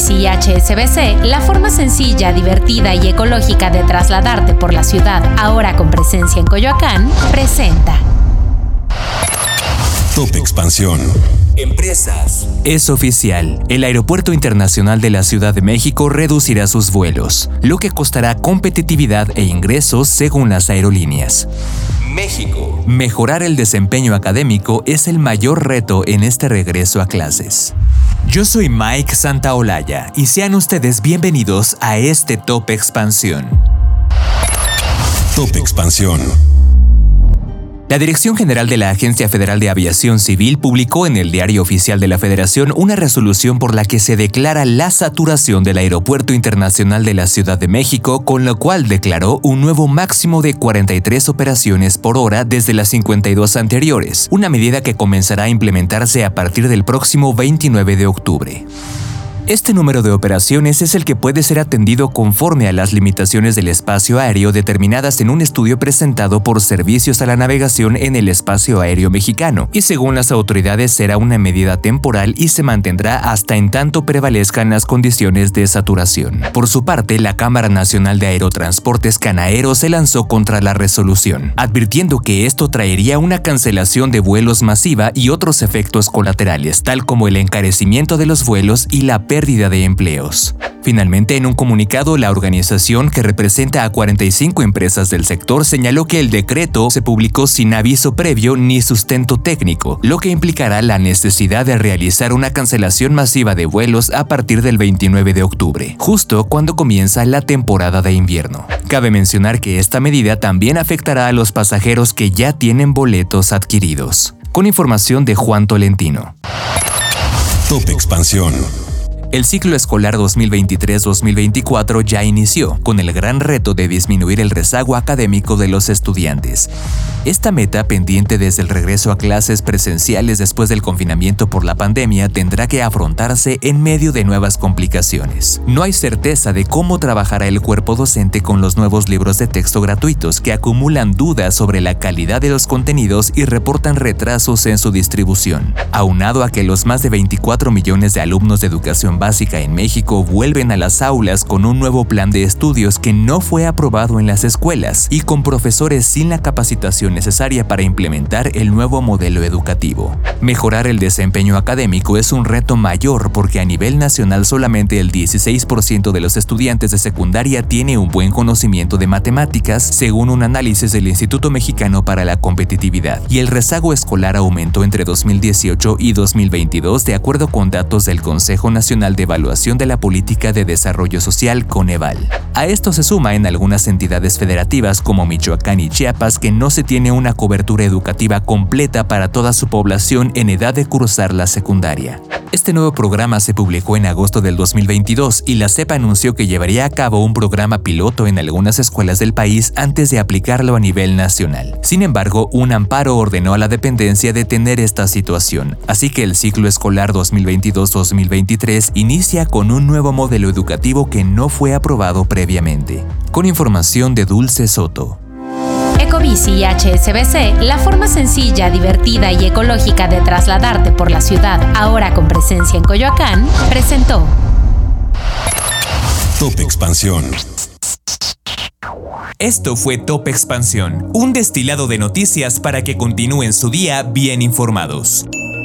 Ecobici y HSBC, la forma sencilla, divertida y ecológica de trasladarte por la ciudad, ahora con presencia en Coyoacán, presenta. Top Expansión. Empresas. Es oficial. El Aeropuerto Internacional de la Ciudad de México reducirá sus vuelos, lo que costará competitividad e ingresos según las aerolíneas. México. Mejorar el desempeño académico es el mayor reto en este regreso a clases. Yo soy Mike Santaolalla y sean ustedes bienvenidos a este Top Expansión. Top Expansión. La Dirección General de la Agencia Federal de Aviación Civil publicó en el Diario Oficial de la Federación una resolución por la que se declara la saturación del Aeropuerto Internacional de la Ciudad de México, con lo cual declaró un nuevo máximo de 43 operaciones por hora desde las 52 anteriores, una medida que comenzará a implementarse a partir del próximo 29 de octubre. Este número de operaciones es el que puede ser atendido conforme a las limitaciones del espacio aéreo determinadas en un estudio presentado por Servicios a la Navegación en el Espacio Aéreo Mexicano, y según las autoridades será una medida temporal y se mantendrá hasta en tanto prevalezcan las condiciones de saturación. Por su parte, la Cámara Nacional de Aerotransportes Canaero se lanzó contra la resolución, advirtiendo que esto traería una cancelación de vuelos masiva y otros efectos colaterales, tal como el encarecimiento de los vuelos y la pérdida pérdida de empleos. Finalmente, en un comunicado, la organización que representa a 45 empresas del sector señaló que el decreto se publicó sin aviso previo ni sustento técnico, lo que implicará la necesidad de realizar una cancelación masiva de vuelos a partir del 29 de octubre, justo cuando comienza la temporada de invierno. Cabe mencionar que esta medida también afectará a los pasajeros que ya tienen boletos adquiridos. Con información de Juan Tolentino. Top Expansión. El ciclo escolar 2023-2024 ya inició, con el gran reto de disminuir el rezago académico de los estudiantes. Esta meta, pendiente desde el regreso a clases presenciales después del confinamiento por la pandemia, tendrá que afrontarse en medio de nuevas complicaciones. No hay certeza de cómo trabajará el cuerpo docente con los nuevos libros de texto gratuitos que acumulan dudas sobre la calidad de los contenidos y reportan retrasos en su distribución. Aunado a que los más de 24 millones de alumnos de educación básica en México vuelven a las aulas con un nuevo plan de estudios que no fue aprobado en las escuelas y con profesores sin la capacitación necesaria para implementar el nuevo modelo educativo. Mejorar el desempeño académico es un reto mayor porque a nivel nacional solamente el 16% de los estudiantes de secundaria tiene un buen conocimiento de matemáticas, según un análisis del Instituto Mexicano para la Competitividad, y el rezago escolar aumentó entre 2018 y 2022 de acuerdo con datos del Consejo Nacional de Evaluación de la Política de Desarrollo Social Coneval. A esto se suma en algunas entidades federativas como Michoacán y Chiapas que no se tiene una cobertura educativa completa para toda su población en edad de cursar la secundaria. Este nuevo programa se publicó en agosto del 2022 y la CEPA anunció que llevaría a cabo un programa piloto en algunas escuelas del país antes de aplicarlo a nivel nacional. Sin embargo, un amparo ordenó a la dependencia detener esta situación, así que el ciclo escolar 2022-2023 inicia con un nuevo modelo educativo que no fue aprobado previamente. Con información de Dulce Soto. Ecobici y HSBC, la forma sencilla, divertida y ecológica de trasladarte por la ciudad, ahora con presencia en Coyoacán, presentó. Top Expansión. Esto fue Top Expansión, un destilado de noticias para que continúen su día bien informados.